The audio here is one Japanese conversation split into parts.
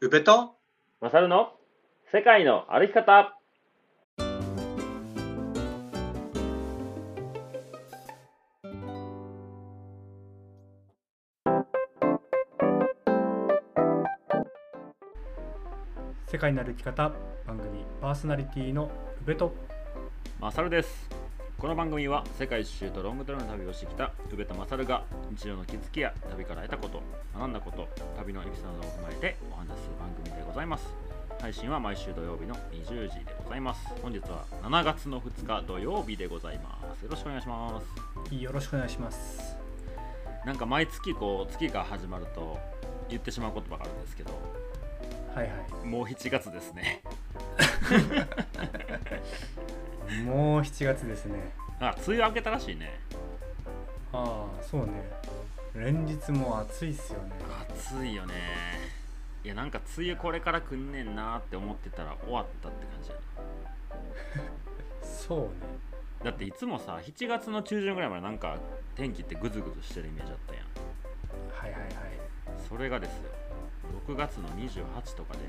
宇部と？マサルの世界の歩き方。世界の歩き方番組パーソナリティの宇部と。マサルですこの番組は世界一周とロングトレーの旅をしてきた宇部とマサルが日常の気づきや旅から得たこと学んだこと旅のエピソードを踏まえてお話しする番組でございます。配信は毎週土曜日の20時でございます。本日は7月の2日土曜日でございます。よろしくお願いします。よろしくお願いします。なんか毎月こう月が始まると言ってしまう言葉があるんですけどはいはい。もう7月ですね もう7月ですね。あ梅雨明けたらしいね。ああそうね。連日もう暑いっすよね。暑いよね。いやなんか梅雨これから来んねんなって思ってたら終わったって感じや そうね。だっていつもさ7月の中旬ぐらいまでなんか天気ってグズグズしてるイメージあったやん。はいはいはい。それがですよ。6月の28とかでも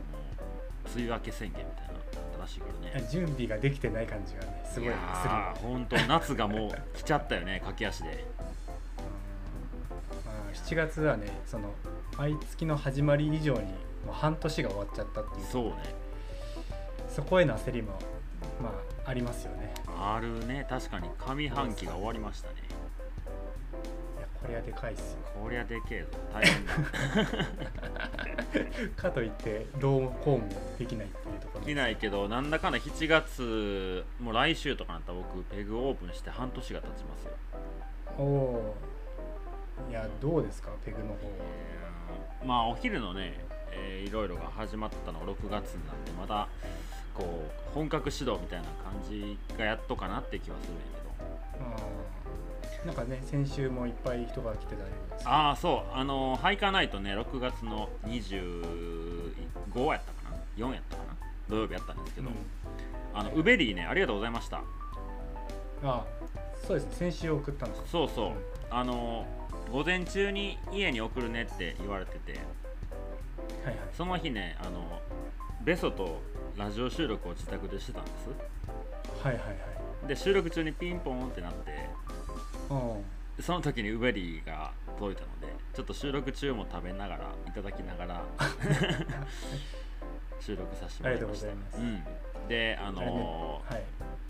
う梅雨明け宣言みたいなったらしいからね。準備ができてない感じがねすごいいするやーほんと夏がもう来ちゃったよね 駆け足で。うん。まあ、7月はねその毎月の始まり以上にもう半年が終わっちゃったっていう。そうね。そこへの焦りもまあありますよね。あるね。確かに上半期が終わりましたね。いやこれはでかいっすよ。こりゃでけえぞ。大変だ。かといってどうこうもできないっていうところできないけどなんだかんだ7月もう来週とかなったら僕ペグオープンして半年が経ちますよ。おおー。いやどうですかペグの方は？まあお昼のね、えーいろいろが始まったのが6月になってまだこう本格指導みたいな感じがやっとかなって気はするんやけど。あー。なんかね先週もいっぱい人が来てたりですああそう。あのハイカーナイトね6月の25やったかな？4やったかな？土曜日やったんですけど、うん。あのウベリーねありがとうございました。あそうですね先週送ったんですよそうそう、うん。あの午前中に家に送るねって言われててはいはい。その日ねあのベソとラジオ収録を自宅でしてたんです。はいはいはい。で収録中にピンポンってなってうん。その時にウベリーが届いたのでちょっと収録中も食べながらいただきながら 収録させてもらいました。うん、であのーはい。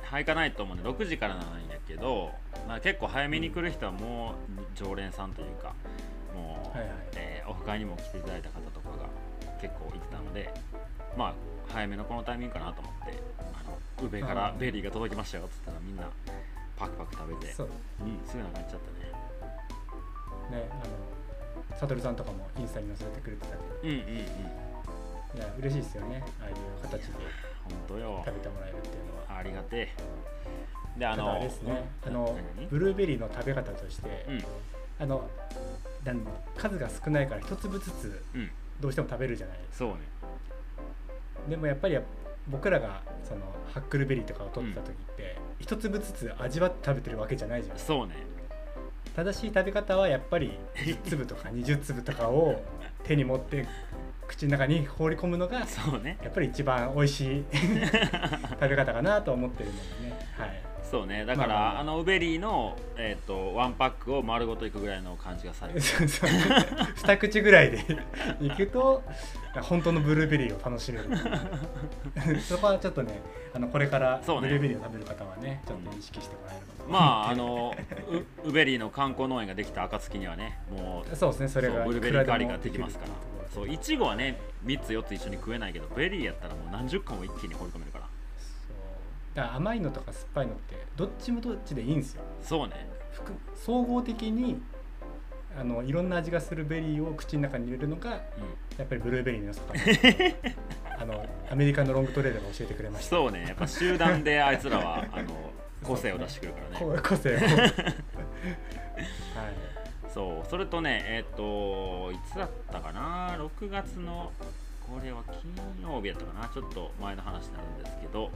ハイカナイトもね6時からなんやけど、まあ、結構早めに来る人はもう常連さんというかもう、はいはい。えーオフ会にも来ていただいた方とかが結構いてたのでまあ早めのこのタイミングかなと思ってあの宇部からうんベリーが届きましたよっつったらみんなパクパク食べてそう。うんすぐなくなっちゃったね。ねあのサトルさんとかもインスタに載せてくれてたけうんうんうん嬉しいですよね。ああいう形で本当よ。食べてもらえるっていうのは。ありがてえ。であのあれですね。あの何？ブルーベリーの食べ方として、うん。あの数が少ないから一粒ずつうん。どうしても食べるじゃないですか。そうね。でもやっぱり僕らがそのハックルベリーとかを取った時って、一粒ずつ味わって食べてるわけじゃないじゃんそうね。正しい食べ方はやっぱり10粒とか20粒とかを手に持って口の中に放り込むのがそうね。やっぱり一番美味しい 食べ方かなと思ってるのでね。はい。そうね。だから、まあまあまあ。あのウベリーの、えー、とワンパックを丸ごといくぐらいの感じがされる。二口ぐらいでいくと本当のブルーベリーを楽しめる。そこはちょっとねあのこれからそうね。ブルーベリーを食べる方はねちょっと意識してもらえるとまああのブルーベリーの観光農園ができた暁にはねもうそうですね。それがブルーベリー狩りができますからそういちごはね3つ4つ一緒に食えないけどベリーやったらもう何十個も一気に放り込めるから。そう。だから甘いのとか酸っぱいのってどっちもどっちでいいんですよ。そうね。複総合的にあのいろんな味がするベリーを口の中に入れるのがうやっぱりブルーベリーの良さかなあのアメリカのロングトレーダーが教えてくれました。そうね。やっぱ集団であいつらはあの個性を出してくるからね。こ個性を。はい。そう。それとねえっ、といつだっ6月のこれは金曜日やったかな。ちょっと前の話になるんですけど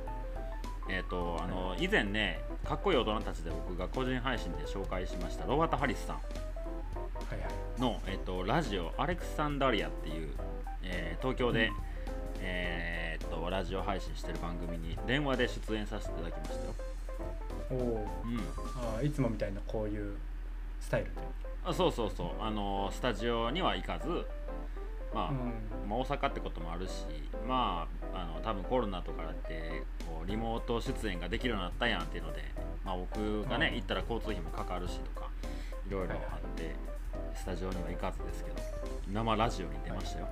えっ、とあの以前ねかっこいい大人たちで僕が個人配信で紹介しましたロバート・ハリスさん。の、えっとラジオ「アレクサンダリア」っていうえー東京で、うん。えーっとラジオ配信してる番組に電話で出演させていただきましたよ、おおうん、あーいつもみたいなこういうスタイルで、あそうそうそう。あのースタジオには行かずまあ、うん。まあ、大阪ってこともあるしまああの多分コロナとかでこうリモート出演ができるようになったやんっていうので、まあ、僕がね、うん。行ったら交通費もかかるしとかいろいろあって、スタジオには行かずですけど生ラジオに出ましたよ、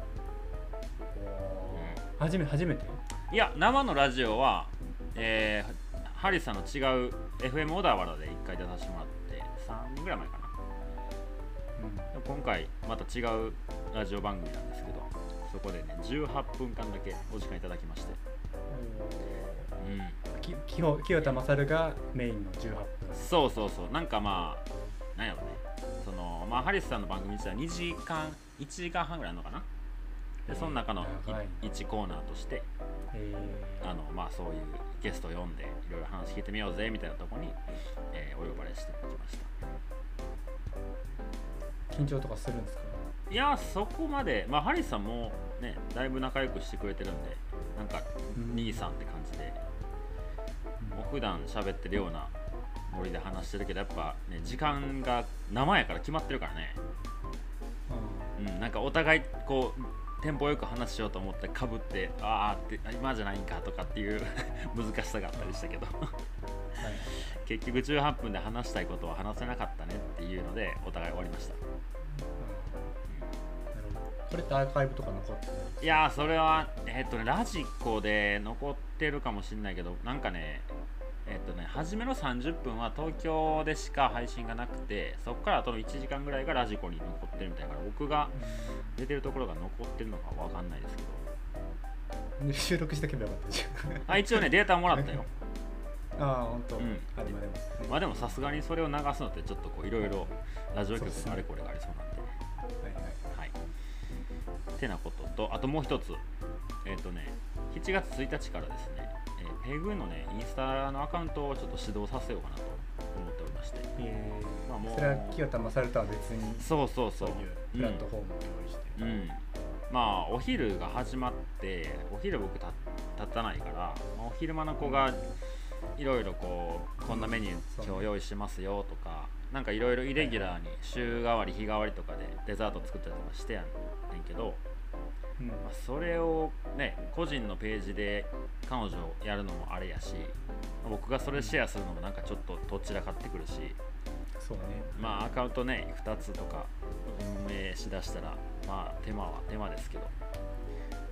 おー。初め初めて？い、や生のラジオは、えーハリーさんの違う FM 小田原で1回出させてもらって3年ぐらい前かなうん。今回また違うラジオ番組なんですけどそこでね18分間だけお時間いただきまして。うん。き清清田勝がメインの18分。そうそうそう。なんかまあなんやろね。そのまあハリスさんの番組自体2時間1時間半ぐらいあるのかな？でその中の長い。1コーナーとしてえあのまあそういうゲスト呼んでいろいろ話聞いてみようぜみたいなところに、えーお呼ばれしてきました。ー緊張とかするんですか？いやそこまで。まあハリスさんもねだいぶ仲良くしてくれてるんでなんかうん。兄さんって感じで。もう普段喋ってるようなノリで話してるけどやっぱね時間が生やから決まってるからね。うん、なんかお互いこうテンポよく話しようと思ってかぶってああってあ今じゃないんかとかっていう 難しさがあったりしたけど。うんはい。結局18分で話したいことは話せなかったねっていうのでお互い終わりました、これってアーカイブとか残ってないいやーそれはえっとねラジコで残ってるかもしれないけどなんかねえっとね初めの30分は東京でしか配信がなくてそこからあとの1時間ぐらいがラジコに残ってるみたいだから僕が出てるところが残ってるのかわかんないですけど。で収録しとけばよかったじゃん。あ一応ねデータもらったよ。ああ本当、うん。あでもでも、ね。まあでもさすがにそれを流すのってちょっとこういろいろラジオ局のあれこれがありそうなんで。はいはい。はいてなこととあともう一つえっ、とね7月1日からですね、えーペグのねインスタのアカウントをちょっと指導させようかなと思っておりまして。えー。まあもうそれは清田勝とは別にそうそうそそうういうプラットフォームを用意して、うん、まあお昼が始まってお昼僕た立たないから、まあお昼間の子がいろいろこうこんなメニュー今日用意してますよとかなんかいろいろイレギュラーに週替わり日替わりとかでデザート作ったりとかしてやんねんけど、うん。まあ、それをね個人のページで彼女やるのもあれやし僕がそれシェアするのもなんかちょっとどちらかってくるしそうね。まあアカウントね2つとか運営しだしたらまあ手間は手間ですけど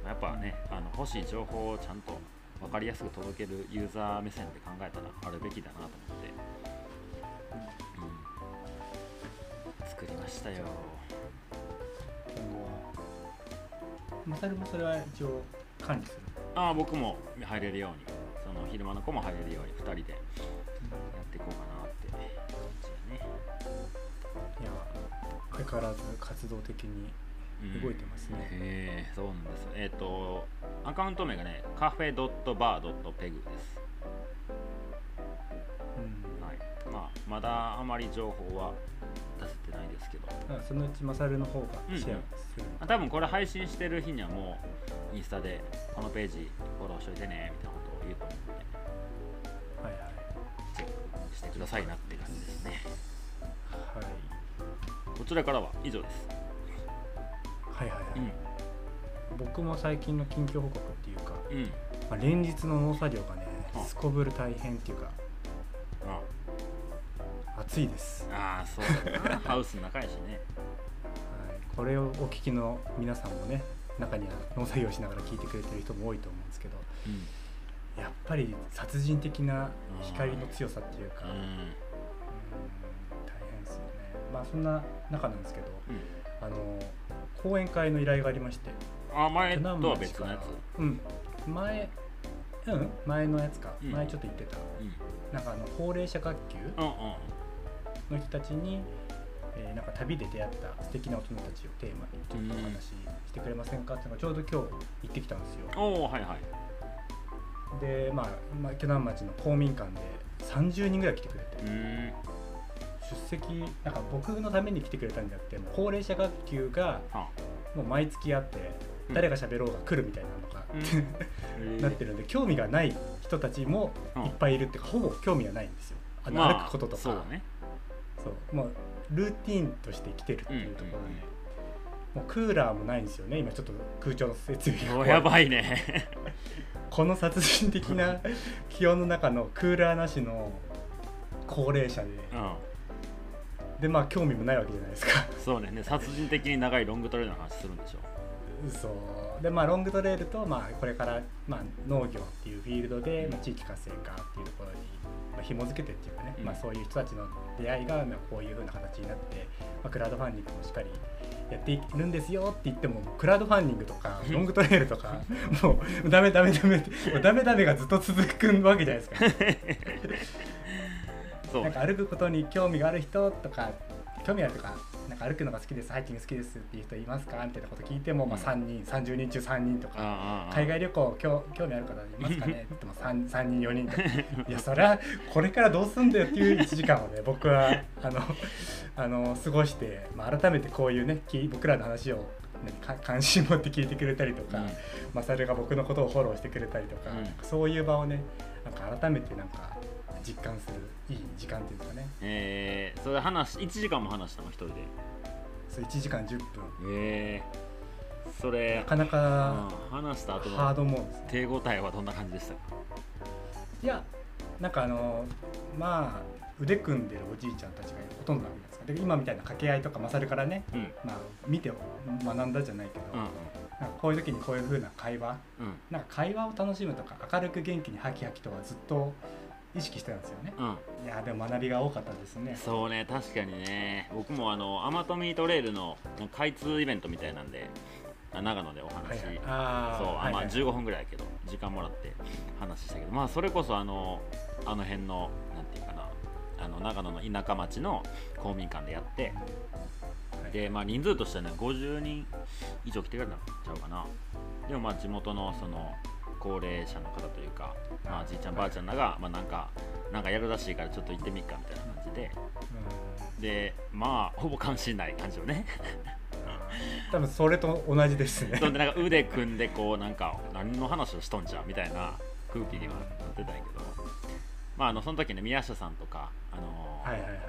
まあやっぱねあの欲しい情報をちゃんと分かりやすく届けるユーザー目線で考えたらあるべきだなと思って、うん、作りましたよ。今後は勝もそれは一応管理する。ああ僕も入れるように。その昼間の子も入れるように2人でやっていこうかなって感じだね。いや相変わらず活動的に動いてますね。へえそうなんですえっ、とアカウント名がねカフェドットバードットペグです。うん。はい。まあまだあまり情報はですけど。あそのうちマサルの方がシェアする、あ多分これ配信してる日にはもうインスタでこのページフォローしといてねみたいなことを言うと思うんではいはいチェックしてくださいなって感じですね。はい。こちらからは以上です。はいはいはい、うん。僕も最近の近況報告っていうか、うん。まあ、連日の農作業がねあ。すこぶる大変っていうかあ暑いです、あーそうだな。ハウスの中やしね。はい、これをお聞きの皆さんもね中には農作業しながら聞いてくれてる人も多いと思うんですけどうん。やっぱり殺人的な光の強さっていうか、うん。うん大変ですよね。まあそんな中なんですけどうん。あの講演会の依頼がありましてあ前とは南別のやつ？うん。前うん前のやつか、うん。前ちょっと言ってた。うん。なんかあの高齢者学級うんうんの人たちに、えーなんか旅で出会った素敵な大人たちをテーマにちょっとお話ししてくれませんかっていうのがちょうど今日行ってきたんですよ。はいはい。でまあまあ鋸南町の公民館で30人ぐらい来てくれて。出席なんか僕のために来てくれたんじゃなくてもう高齢者学級があ。もう毎月あってうん。誰が喋ろうが来るみたいなのが、うん。なってるんで興味がない人たちもいっぱいいるっていうか、ほぼ興味がないんですよ。あの、まあ歩くこととか。そうだねそう。もうルーティーンとして来てるっていうところで、もうクーラーもないんですよね。今ちょっと空調の設備がおやばいね。この殺人的な 気温の中のクーラーなしの高齢者で、うん。でまあ興味もないわけじゃないですか。そうね。ね殺人的に長いロングトレールの話するんでしょそう。でまあロングトレイルと、まあ、これから、まあ、農業っていうフィールドで、まあ、地域活性化っていうところに、まあ、紐付けてっていうかね、うん。まあ、そういう人たちの出会いが、まあ、こういうふうな形になって、まあ、クラウドファンディングもしっかりやっているんですよって言ってもクラウドファンディングとかロングトレイルとか もうダメダメダメってもうダメダメがずっと続くわけじゃないですか。なんか歩くことに興味がある人とか興味あるとかなんか歩くのが好きですハイキング好きですっていう人いますか？みたいなこと聞いても、まあ、うん3人30人中3人とか。海外旅行興興味ある方いますかね？って言っても 3, 3人4人とか。いやそりゃこれからどうすんだよっていう1時間をね僕はあの あの過ごして、まあ、改めてこういうねき僕らの話を、関心持って聞いてくれたりとか、うん。マサルが僕のことをフォローしてくれたりとか、うん。そういう場をねなんか改めてなんか実感するいい時間っていうんですかね。えー、それ話1時間も話したの一人で？そう1時間10分。えー、それなかなかうん話した後ハーのドモードね。手応えはどんな感じでした？かいやなんかあのまあ腕組んでるおじいちゃんたちがほとんどなんですかで今みたいな掛け合いとかマサルからね、うん。まあ、見て学んだじゃないけど、うん。なんかこういう時にこういう風な会話うん。なんか会話を楽しむとか明るく元気にハキハキとはずっと意識してたんですよね。うん。いやでも学びが多かったですね。そうね確かにね。僕もあのアマトミートレイルの開通イベントみたいなんであ長野でお話、はいはい。あそう、あまあーはい。はい15分ぐらいやけど時間もらって話したけどまあそれこそあのあの辺のなんていうかなあの長野の田舎町の公民館でやってはい。でまあ人数としてはね50人以上来てくれたんちゃうかな。でもまあ地元のその高齢者の方というか、まあ、じいちゃんばあちゃんらが、まあ、なんかなんかやるらしいからちょっと行ってみっかみたいな感じで。うん。でまあほぼ関心ない感じよね。多分それと同じですね。そんでなんか腕組んでこうなんか何の話をしとんじゃんみたいな空気にはなってたんやけど。まああのその時ね宮下さんとかあのーはいはいはい。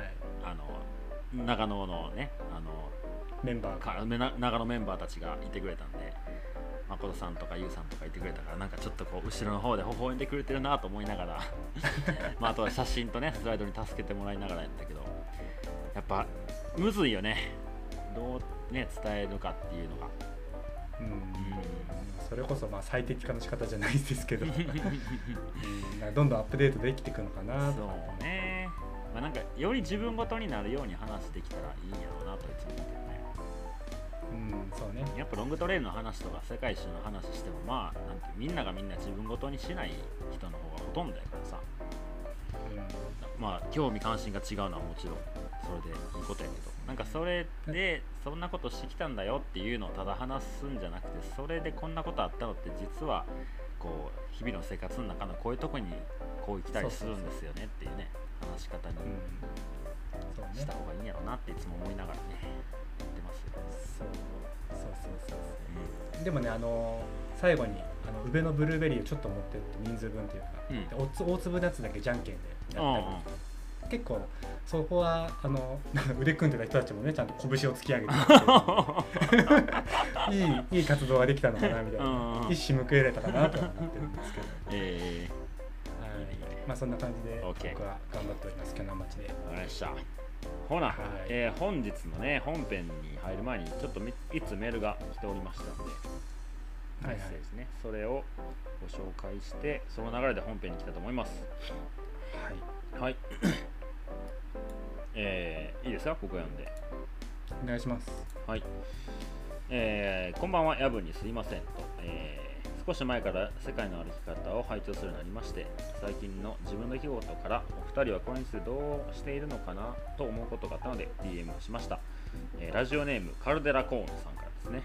あの長野のねあのメンバー長野メンバーたちがいてくれたんで誠さんとか優さんとかいてくれたからなんかちょっとこう後ろの方で微笑んでくれてるなと思いながら まああとは写真とねスライドに助けてもらいながらやったけどやっぱむずいよね。どうね伝えるかっていうのが。うん。それこそまあ最適化の仕方じゃないですけど、どんどんアップデートできていくのかなと。そうね。まあなんかより自分ごとになるように話できたらいいんやろうなといつも思ってるねうんそうね。やっぱロングトレイルの話とか世界一周の話してもまあなんてみんながみんな自分ごとにしない人の方がほとんどやからさ。まあ興味関心が違うのはもちろんそれでいいことやけど。なんかそれでそんなことしてきたんだよっていうのをただ話すんじゃなくてそれでこんなことあったのって実はこう日々の生活の中のこういうとこにこう来たりするんですよねっていうね話し方にした方がいいんやろうなっていつも思いながらね言ってますよ、そうそうそうそう。うでもねあの最後にあの宇部のブルーベリーをちょっと持ってって人数分というか、うん。でおつ大粒のやつだけじゃんけんでやったり結構そこはあの腕組んでた人たちもねちゃんと拳を突き上げて いいいい活動ができたのかなみたいな、うんうん一矢報いられたかなとは思ってるんですけど、えはい。まあそんな感じで僕 OK は頑張っております。鋸南町で。ー、わかりましたほな、はい。えー本日のね本編に入る前にちょっとみいつメールが来ておりましたのでメはいはい。ッセージね、それをご紹介してその流れで本編に来たと思います。はい。はい。えーいいですかここ読んで。お願いします。はい。えーこんばんは、夜分にすいませんと、えー少し前から世界の歩き方を拝聴するようになりまして、最近の自分の出来事から、お二人はこれについてどうしているのかなと思うことがあったので、DM をしました。えーラジオネーム、カルデラコーンさんからですね。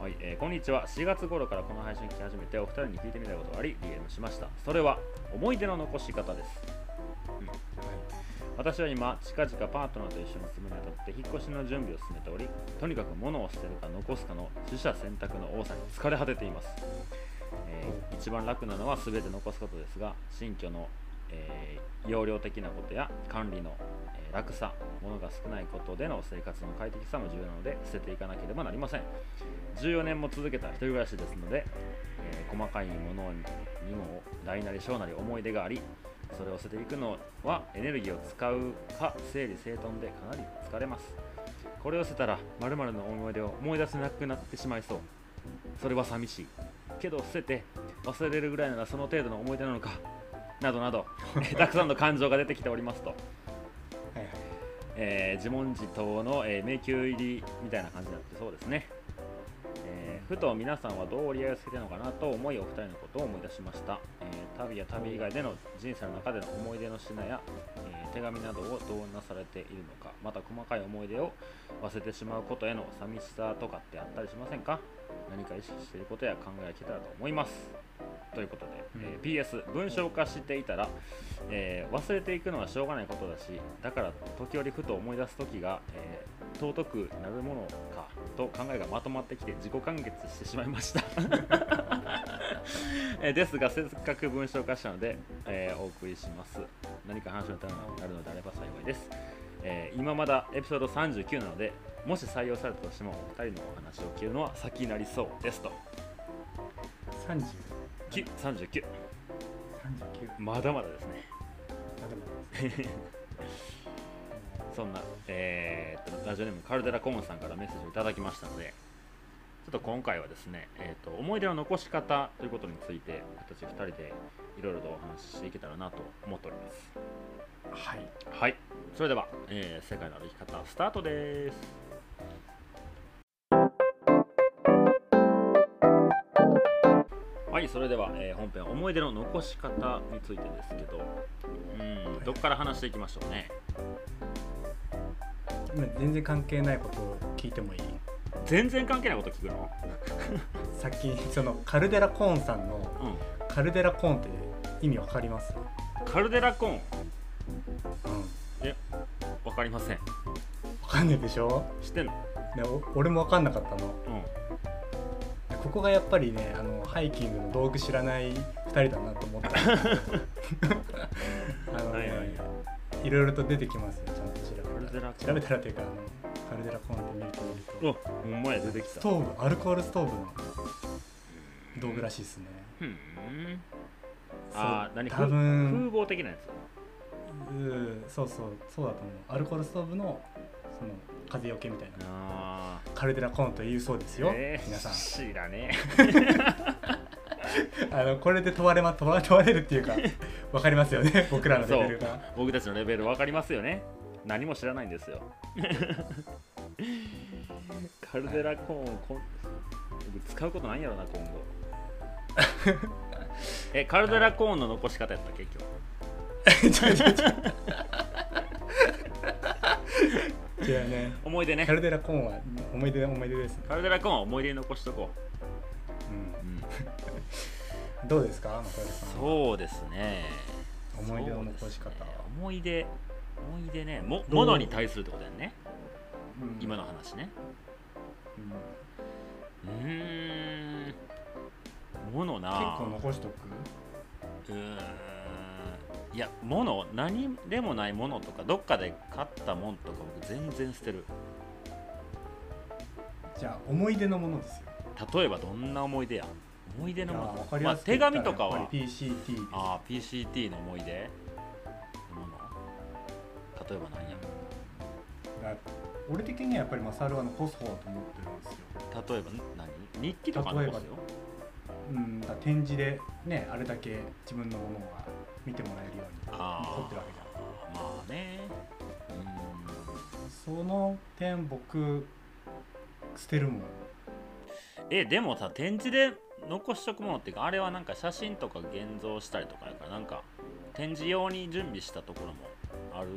はいえーこんにちは。4月頃からこの配信聞き始めて、お二人に聞いてみたいことがあり、DM しました。それは、思い出の残し方です。はい私は今近々パートナーと一緒に住むにあたって引っ越しの準備を進めておりとにかく物を捨てるか残すかの取捨選択の多さに疲れ果てています、えー一番楽なのは全て残すことですが新居の、えー容量的なことや管理の、えー楽さ物が少ないことでの生活の快適さも重要なので捨てていかなければなりません。14年も続けた一人暮らしですので、え細かいものにも大なり小なり思い出がありそれを捨てていくのはエネルギーを使うか整理整頓でかなり疲れます。これを捨てたら〇〇の思い出を思い出せなくなってしまいそう。それは寂しい。けど捨てて忘れるぐらいならその程度の思い出なのか。などなどえー たくさんの感情が出てきておりますと、はいはい。えー自問自答の、えー迷宮入りみたいな感じになってそうですね、えーふと皆さんはどう折り合いをつけてるのかなと思いお二人のことを思い出しました、えー旅や旅以外での人生の中での思い出の品や、えー手紙などをどうなされているのかまた細かい思い出を忘れてしまうことへの寂しさとかってあったりしませんか？何か意識していることや考えが聞けたらと思います。ということで、えー PS 文章化していたら、えー忘れていくのはしょうがないことだしだから時折ふと思い出す時が、えー尊くなるものかと考えがまとまってきて自己完結してしまいました。えーですがせっかく文章化したので、えーお送りします。何か話の種になるのであれば幸いです、えー今まだエピソード39なのでもし採用されたとしてもお二人のお話を聞けるのは先になりそうですと。30 9 39 39まだまだですね。まだまだです そんな、えーっとラジオネームカルデラコーンさんからメッセージをいただきましたのでちょっと今回はですね、えーっと思い出の残し方ということについて私2人でいろいろとお話ししていけたらなと思っております。はい。はい。それでは、えー世界の歩き方スタートですはいそれでは、えー本編思い出の残し方についてですけどうんどこから話していきましょうね？今全然関係ないことを聞いてもいい？全然関係ないこと聞くの？さっきそのカルデラコーンさんのうん。カルデラコーンって意味わかります？カルデラコーン？うん。わわかりません。かんないでしょ？知ってんの？俺もわかんなかったの。うんここがやっぱりねあのハイキングの道具知らない2人だなと思った。あのね、はいはいはい。いろいろと出てきますよちゃんと調べたら。調べたらというかあのカルデラコーンって見ると見ると。おほんまや出てきた。ストーブアルコールストーブの道具らしいですね。ふん。あー何多風分風貌的なやつ？うんそうそうそうだと思う。アルコールストーブのその風よけみたいな。あカルデラコーンというそうですよ、えー皆さん。知らね あのこれで問われま問わ問われるっていうかわかりますよね。僕らのレベルが。え僕たちのレベル分かりますよね。何も知らないんですよ。カルデラコーンこ使うことないんやろな今後。えカルデラコーンの残し方やった結局違うね。思い出ね。カルデラコーンは思い出思い出です。ね、カルデラコーンは思い出に残しとこう。う、うん、ん、どうですか？そうですね。思い出の残し方ね。思い出思い出ね。もどう？物に対するってことだよね。うん。今の話ね。うん。うーん。物な。結構残しとく？うーんいや物何でもないものとかどっかで買ったもんとか僕全然捨てる。じゃあ思い出のものですよ。例えばどんな思い出や思い出のもの。まあ手紙とかは。PCT ああ PCT の思い出。のもの。例えば何や？俺的にはやっぱりマサルは残す方だと思ってるんですよ。例えば何？日記とか残すよ。うん、だ展示でねあれだけ自分のものが見てもらえるようにあ残ってるわけじゃん。まあね。その点僕捨てるもん。えでもさ展示で残しとくものっていうかあれはなんか写真とか現像したりとかやからなんか展示用に準備したところもある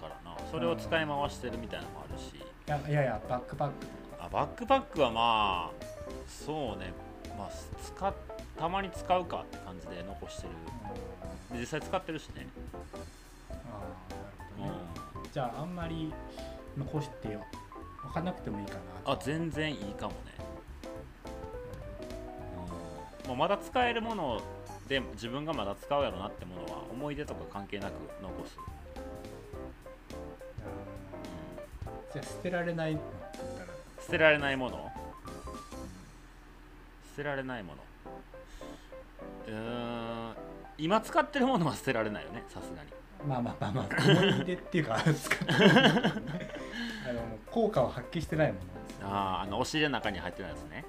からな。それを使い回してるみたいなのもあるし。いやいやいやバックパック。とかあバックパックはまあそうね。まあ使ったまに使うかって感じで残してる。で実際使ってるしね。ああなるほどね、じゃああんまり残して分かんなくてもいいかなあ全然いいかもね、うん、もうまだ使えるもので自分がまだ使うやろなってものは思い出とか関係なく残す、うん、じゃあ捨てられない捨てられないもの。捨てられないものうん。今使ってるものは捨てられないよねさすがに。まあまあまあまあ思い出っていうか使ってるあの効果を発揮してないものですあああのお尻の中に入ってるやつね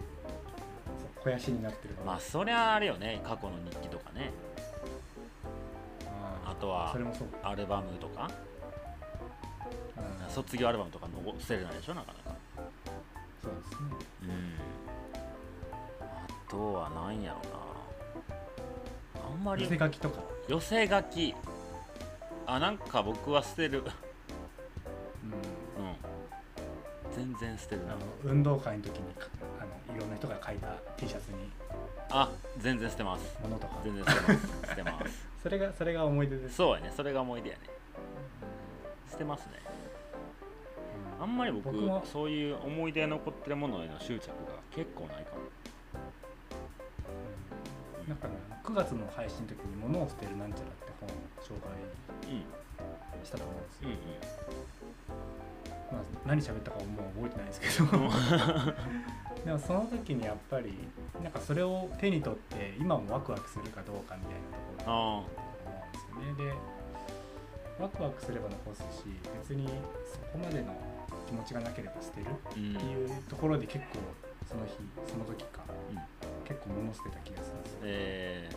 肥やしになってるまあそりゃあれよね過去の日記とかねああとは、アルバムとか卒業アルバムとかの捨てれないでしょなかなかそうですねうんあとは何やろうなんまり。寄せ書きとか、寄せ書き。あなんか僕は捨てる。うん。うん、全然捨てるな。あの運動会の時にかあのいろんな人が書いた T シャツに。あ全然捨てます。ものとか。全然捨てます。捨てます。それがそれが思い出です。そうやね。それが思い出やね。捨てますね。あんまり僕僕も。そういう思い出残ってるものへの執着が結構ないかも。うんなんかね9月の配信の時に「物を捨てるなんちゃら」って本を紹介うんしたと思うんですよ、うんまあ、何喋ったかももう覚えてないですけど。う んでもその時にやっぱりなんかそれを手に取って今もワクワクするかどうかみたいなところあだと思うんですよね。でワクワクすれば残すし別にそこまでの気持ちがなければ捨てるっていうところで結構その日その時か。うん結構物捨てた気がするんですよ。え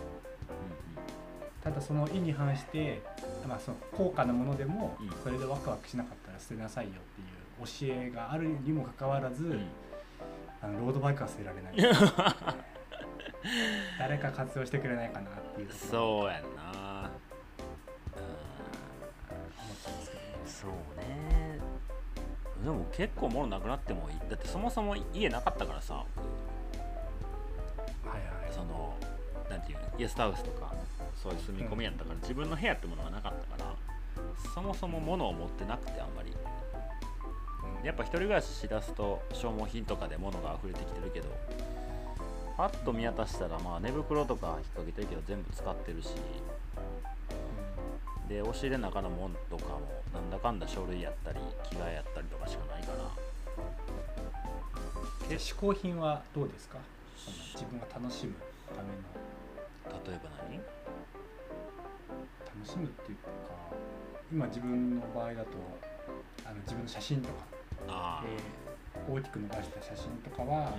ただその意に反して、まあ、その高価なものでもうん。それでワクワクしなかったら捨てなさいよっていう教えがあるにもかかわらず、うん。うんあのロードバイクは捨てられない。誰か活用してくれないかなっていうそうやんな。そうね。でも結構物なくなってもいい。だってそもそも家なかったからさゲストハウスとかそういう住み込みやったから、自分の部屋ってものがなかったからそもそも物を持ってなくてあんまり。うんやっぱ一人暮らししだすと消耗品とかで物が溢れてきてるけどパッと見渡したらまあ寝袋とか引っ掛けてるけど全部使ってるしで押し入れの中のもんとかもなんだかんだ書類やったり着替えやったりとかしかないから。で嗜好品はどうですか？自分が楽しむための例えば何？楽しむっていうか今自分の場合だとあの自分の写真とか、あえー大きく伸ばした写真とかはあ、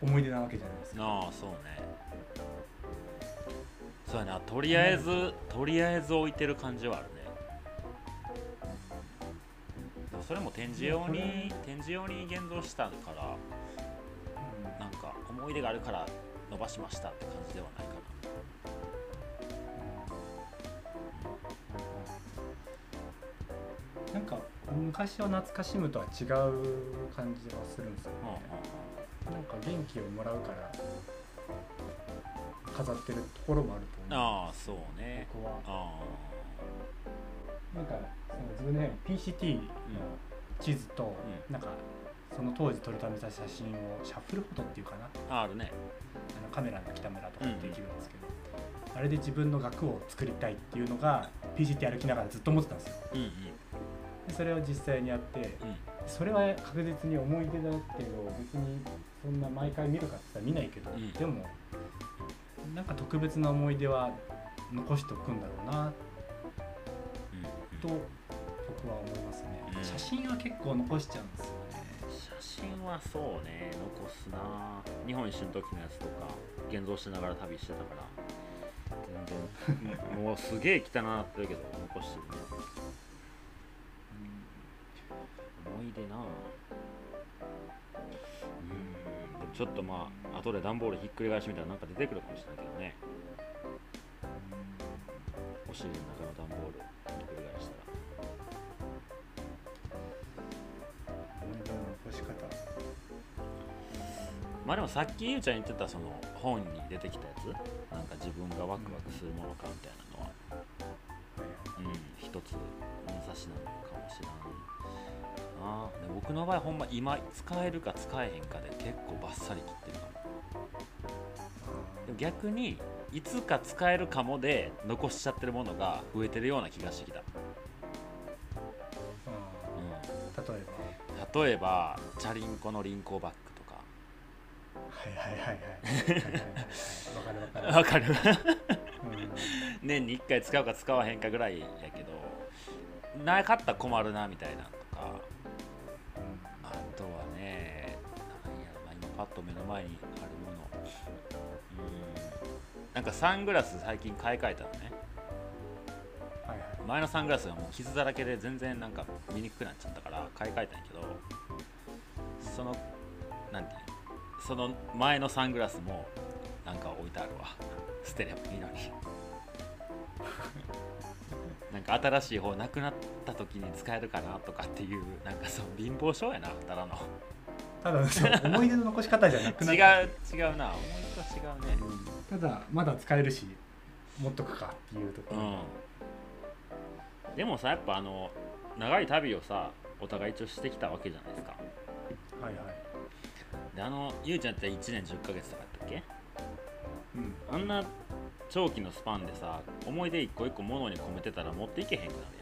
思い出なわけじゃないですか、ああそうね。そうやな。とりあえず、とりあえず置いてる感じはあるね。でもそれも展示用に展示用に現像したからうん。なんか思い出があるから伸ばしましたって感じではないかな。んか昔を懐かしむとは違う感じはするんですよな、ね、なんか元気をもらうから飾ってるところもあると思う。ああそうね。僕は。あなんかその自分の部屋に PCT の地図と、うなんかその当時撮りためた写真をシャッフルフォトっていうかな。あああるね。あのカメラの北村とかでできるんですけど、あれで自分の額を作りたいっていうのが PCT 歩きながらずっと思ってたんですよ。うんうん。でそれを実際にやってうん。それは確実に思い出だけど別にそんな毎回見るかって言ったら見ないけど、うん。でもなんか特別な思い出は残しておくんだろうなと僕は思いますね、うん。写真は結構残しちゃうんですよ真はそうね残すな。日本一周の時のやつとか現像しながら旅してたから。全然 もうすげえ汚なってるけど残してるね、うん、思い出なうんちょっとまあ後で段ボールひっくり返しみたいななんか出てくるかもしれないけどね。お尻の中の段ボールひっくり返したらまあでもさっきゆうちゃん言ってたその本に出てきたやつ？なんか自分がワクワクするものかみたいなのは、うん、一つ物差しなのかもしれない。あで僕の場合ほんま今使えるか使えへんかで結構バッサリ切ってるかも。でも逆にいつか使えるかもで残しちゃってるものが増えてるような気がしてきた、うん。例えうん、例えばチャリンコの輪行バッグはいはいはいはい。わかるわかる。わかる。うん。年に1回使うか使わへんかぐらいやけどなかったら困るなみたいなとか。あとはねなんやろな今パッと目の前にあるもの。うん。なんかサングラス最近買い替えたのね。はいはい前のサングラスがもう傷だらけで全然なんか見にくくなっちゃったから買い替えたんやけどそのなんていうの？その前のサングラスもなんか置いてあるわ。捨てればいいのに。なんか新しい方なくなった時に使えるかなとかっていうなんかそう貧乏症やなただの。ただ思い出の残し方じゃなくな 違っう違うな。思いと違うね。ただまだ使えるし持っとくかっていうところ、うん。でもさやっぱあの長い旅をさお互い一応してきたわけじゃないですか。はいはいであのゆうちゃんって1年10ヶ月とかやったっけ？うん。あんな長期のスパンでさ思い出一個一個物に込めてたら持っていけへんくなる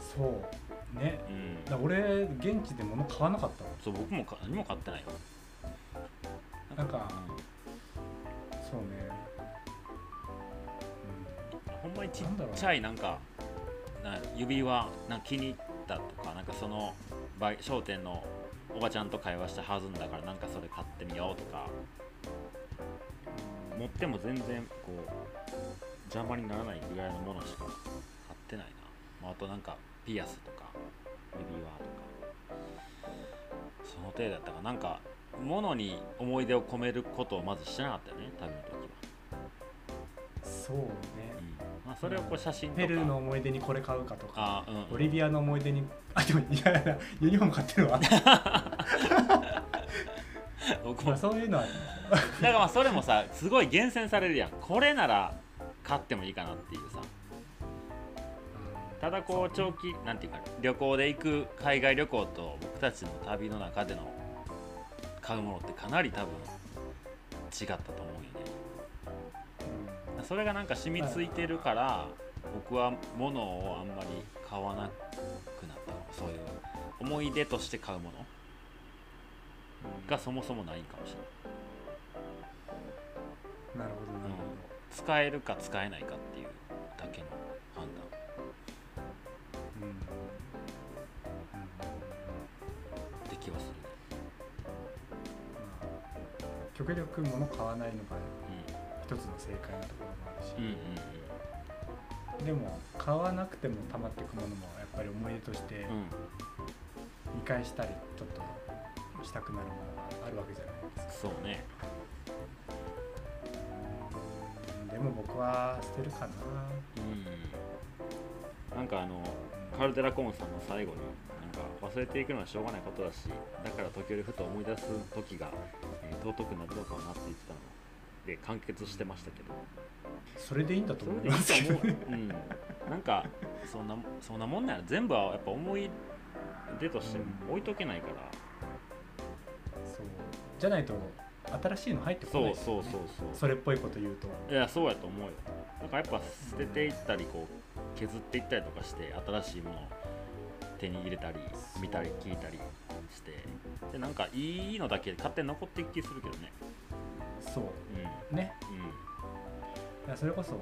そう。ね。やんうん。だから俺現地で物買わなかったの。そう僕もか何も買ってないよ。なんかうそうね。ん。ほんまにちっちゃいなんかな指輪なんか気に入ったとかなんかその商店のおばちゃんと会話して弾んだからなんかそれ買ってみようとか。持っても全然こう邪魔にならないぐらいのものしか買ってないな、まあ、あとなんかピアスとか指輪とか。その程度だったかな。んか物に思い出を込めることをまずしてなかったよね旅の時は、そうね。まあ、それをこう写真ペルーの思い出にこれ買うかとかうんうん。ボリビアの思い出にあでもいやいやユニフォーム買ってるわ。僕まもあそういうのは。だからまあそれもさすごい厳選されるやん。これなら買ってもいいかなっていうさ。ただこう長期なんていうか旅行で行く海外旅行と僕たちの旅の中での買うものってかなり多分違ったと思うよ。ねそれがなんか染みついてるから僕は物をあんまり買わなくなった。そういう思い出として買うもの。がそもそもないかもしれない。なるほどなるほ使えるか使えないかっていうだけの判断。ど、うん。うん。って気はするね。まあ極力物買わないのがう一つの正解なところもあるし、んうんうん。でも買わなくても溜まっていくものもやっぱり思い出として見返したりちょっとしたくなるものがあるわけじゃないですか。そうね。うんでも僕は捨てるかな。うん。なんかあのカルデラコーンさんの最後になんか忘れていくのはしょうがないことだしだから時折ふと思い出す時が、えー尊くなるのかなって言ってたので完結してましたけど。それでいいんだとそ思いますけど思う、うん、なんかそんなそんなもんなら全部はやっぱ思い出として置いとけないから、そう。じゃないと新しいの入ってこないそうそうそうそう。それっぽいこと言うと。いやそうやと思うよ。だからやっぱ捨てていったりこう削っていったりとかして新しいものを手に入れたり見たり聞いたりして。でなんかいいのだけ勝手に残っていく気するけどねそう。うん。ね。いやそれこそ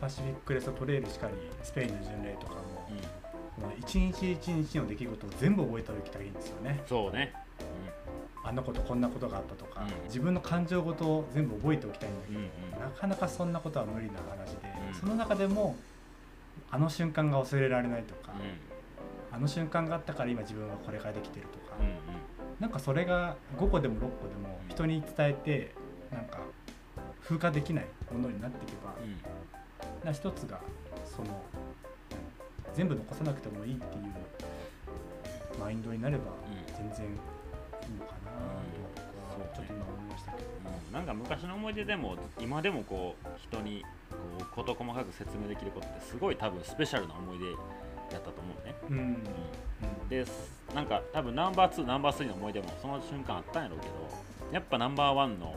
パシフィックレストトレイルしかりスペインの巡礼とかもうん。うんこの一日一日の出来事を全部覚えておきたいんですよね。そうね。あんなことこんなことがあったとか、うん。自分の感情ごとを全部覚えておきたいんだけど、うんうん。なかなかそんなことは無理な話で、うん。その中でもあの瞬間が忘れられないとか、うん。あの瞬間があったから今自分はこれができてるとか、うんうん。なんかそれが5個でも6個でも人に伝えてなんか風化できないものになっていけば、うん。な一つがその全部残さなくてもいいっていうマインドになればうん。全然いいのかなと僕はちょっと今思いましたけど、うん。なんか昔の思い出でも今でもこう人にこう事細かく説明できることってすごい多分スペシャルな思い出やったと思うね、うん。うん。でなんか多分ナンバー2ナンバー3の思い出もその瞬間あったんやろうけどやっぱナンバーワンの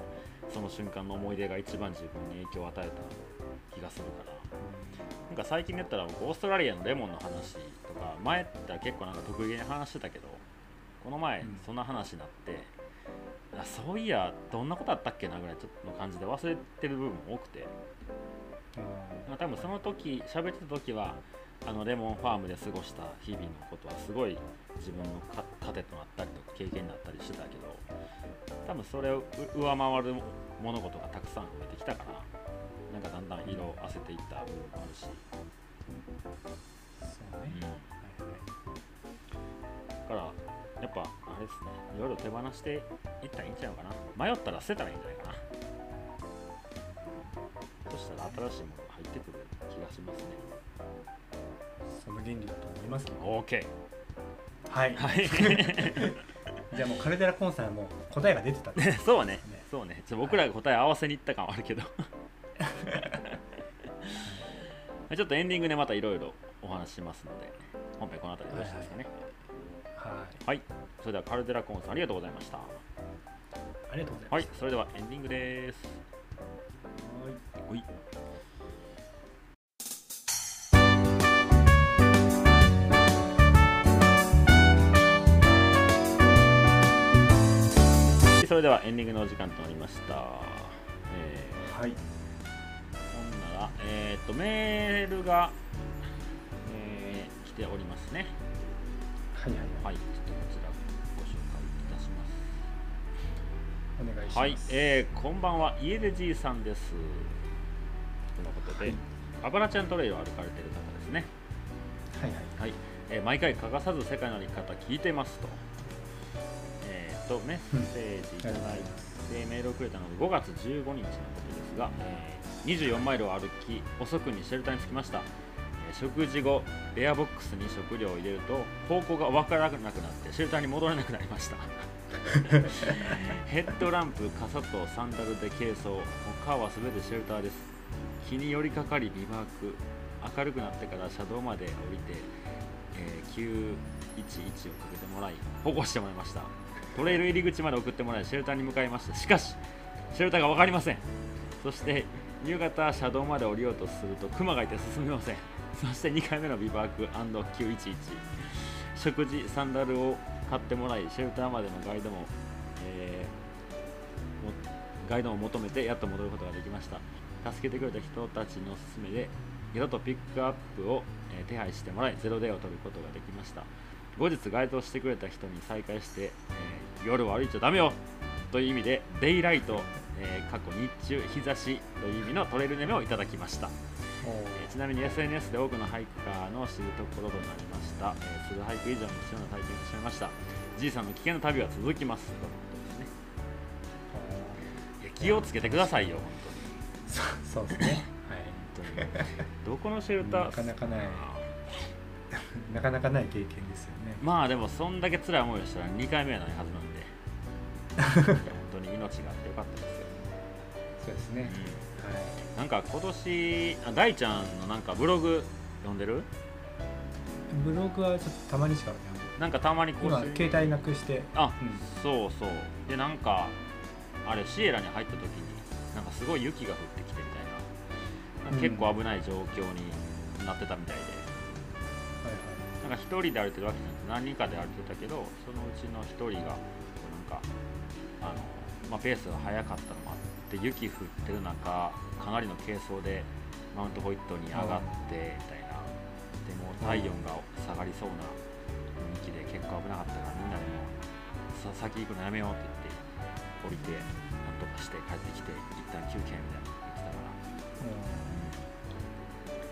その瞬間の思い出が一番自分に影響を与えた気がするから。なんか最近で言ったら僕オーストラリアのレモンの話とか前って結構なんか得意げに話してたけどこの前うん。そんな話になって、あそういやどんなことあったっけなぐらいちょっとの感じで忘れてる部分も多くて。まあ多分その時喋ってた時はあのレモンファームで過ごした日々のことはすごい自分のか糧となったりとか経験になったりしてたけど多分それをう上回る物事がたくさん増えてきたからなんかだんだん色あせていった部分もあるし、そうね、うん、はいはい。だからやっぱあれですね。いろいろ手放していったらいいんちゃうかな。迷ったら捨てたらいいんじゃないかな。そしたら新しいものが入ってくる気がしますね。その原理だと思いますけど。OK はい、はい じゃあもうカルデラコンさんはもう答えが出てた。んですそうね。ね。そうね。ちょ僕らが答え合わせに行った感はあるけど。ちょっとエンディングでまたいろいろお話ししますので本編この辺りでよろしいですかね。はい。はい、それではカルデラコンさんありがとうございました。ありがとうございます、はい。それではエンディングです。はいエンディングのお時間となりました。えーはいほんなら、えー、とメールが、えー来ておりますね。はいはいははい、ちょっとこちらご紹介いたします。いお願いしますはい、えーこんばんは、家でじいさんです。とのことで、はいアバラちゃんトレイルを歩かれている方ですね。はいはいはい、えー毎回欠かさず世界の歩き方聞いてますと。えー、とメッセージいただいて、メールをくれたのが5月15日のことですが、えー24マイルを歩き遅くにシェルターに着きました、えー食事後レアボックスに食料を入れると方向が分からなくなってシェルターに戻れなくなりました。ヘッドランプ傘とサンダルで軽装。他は全てシェルターです。日に寄りかかりビバーク。明るくなってから車道まで降りて、えー911をかけてもらい保護してもらいましたトレイル入り口まで送ってもらいシェルターに向かいましたしかしシェルターが分かりません。そして夕方車道まで降りようとするとクマがいて進みません。そして2回目のビバーク &911 食事サンダルを買ってもらいシェルターまでのガイドも,、えーもガイドを求めてやっと戻ることができました。助けてくれた人たちのおすすめで宿とピックアップを、え手配してもらいゼロデーを取ることができました。後日該当してくれた人に再会して、えー夜は歩いちゃダメよという意味でデイライト、えー過去日中日差しという意味のトレイルネームをいただきました。えーちなみに SNS で多くのハイカーの知るところとなりました、えー、ツルハイク以上の貴重な体験をしてしまいました。じいさんの危険な旅は続きます。とのことですね。気をつけてくださいよそうそうですね。本当に本当に。どこのシェルター？なかなかないなかなかない経験ですよね。まあでもそんだけ辛い思いをしたら2回目はないはずなんで。本当に命があってよかったですよ、そうですね、はい。うん、なんか今年あ大ちゃんのなんかブログ読んでる？ブログはちょっとたまにしかねなんかたまに更今新携帯なくして。あ、うん。そうそう。でなんかあれシエラに入った時になんかすごい雪が降ってきてみたいな。結構危ない状況になってたみたいで、か一人で歩いてるわけじゃなくて何人かで歩いてたけどそのうちの一人がこうなんかあの、まあ、ペースが速かったのもあって雪降ってる中かなりの軽装でマウントホイットに上がってみたいな。でもう体温が下がりそうな雰囲気で結構危なかったからみんなでもさ先行くのやめようって言って降りてなんとかして帰ってきて一旦休憩みたいなの言ってたから、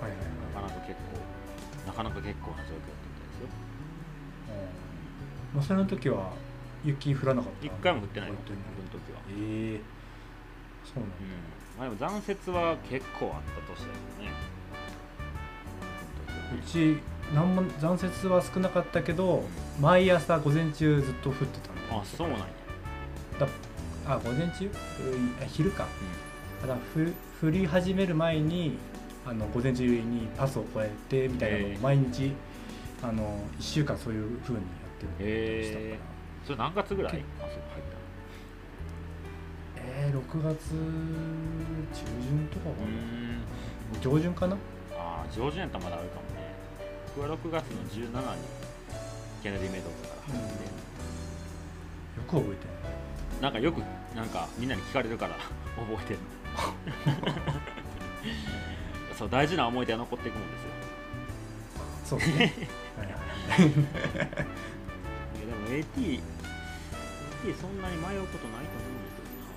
はいはいはいはいなかなか結構なかなか結構な状況よ。うん。まあ、その時は雪降らなかった？一回も降ってないよ本当の時は。ええ。そうなんだ、うん。まあでも残雪は結構あった年だよね。うちなんも残雪は少なかったけど毎朝午前中ずっと降ってたんであそうなんや、だあ午前中？うんあ昼か。ただふ振り始める前にあの午前中にパスを超えてみたいなのを毎日あの1週間そういう風にやってるしたかへらそれ何月ぐらい？けあそこ入っえー、6月中旬とかかな、上旬かな。ああ上旬やったらまだあるかもね。僕は6月の17にケネディメイドズから入って、よく覚えてるなんかよくなんかみんなに聞かれるから 覚えてる そう大事な思い出は残っていくもんですよ。そうですね でも AT, AT そんなに迷うことないと思うんですけどな。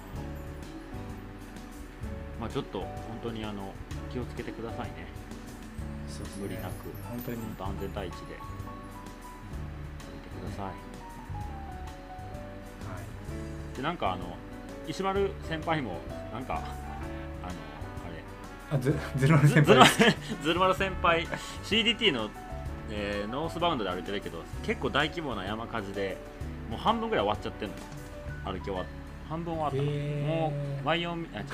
まあちょっと本当にあの気をつけてくださいね。そうですね。無理なく。本当に。安全第一で。歩いてください。はい。でなんかあの石丸先輩もなんかあのあれ。あずずるまる先輩ずるまる先輩 CDT の、えーノースバウンドで歩いてるけど結構大規模な山火事でもう半分ぐらい終わっちゃってんの。よ歩き終わって。半分終わったもうワイオミあ違う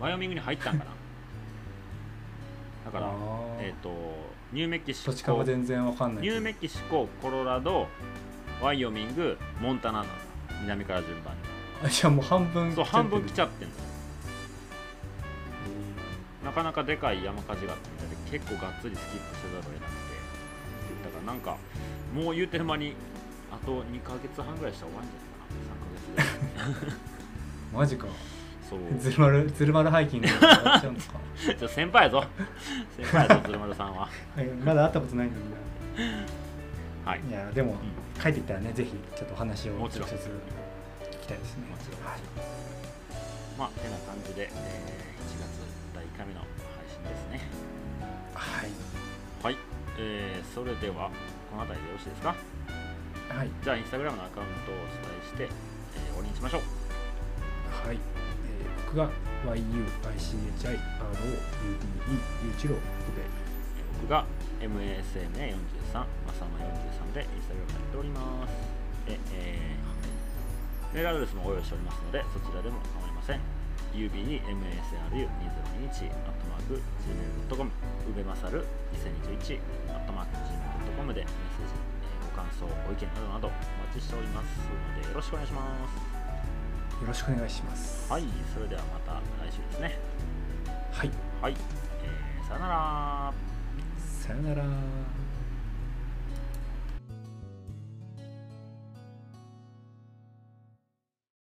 ワイオミングに入ったんかな。だからえっ、とニューメキシコは全然わかんないニューメキシココロラドワイオミングモンタナなの南から順番に。あじゃあもう半分そう半分来ちゃゃってんの。なかなかでかい山火事があったみたいで結構がっつりスキップせざるを得な。くてだからなんかもう言うてる間にあと2ヶ月半ぐらいしたら終わるんじゃないかな。3ヶ月ぐらい。マジか。そう。ずるまるずるまるハイキング終わっちゃうのか？じゃあ先輩やぞ。先輩やぞ鶴丸さんは。はいまだ会ったことないのにはい。ないやでも、ん。帰ってきたらねぜひちょっとお話を直接聞きたいですね。もちろん。はい。まあてな感じで、えー1月第1回目の配信ですね。はい。はい、えーそれではこの辺りでよろしいですか？はい。じゃあインスタグラムのアカウントをお伝えして、えー終わりにしましょう。はい、えー僕が YUICHIROUDE ゆういちろう僕が MASMA43 マサマ43でインスタグラムやっております。で、えーメールアドレスもご用意しておりますのでそちらでも構いません。UB に MASRU2021 アットマーク Gmail.com うべまさる2021アットマーク Gmail.com でメッセージ、えーご感想ご意見などなどお待ちしておりますのでよろしくお願いします。よろしくお願いします。はいそれではまた来週ですね。はい。はい、えーさよなら。さよなら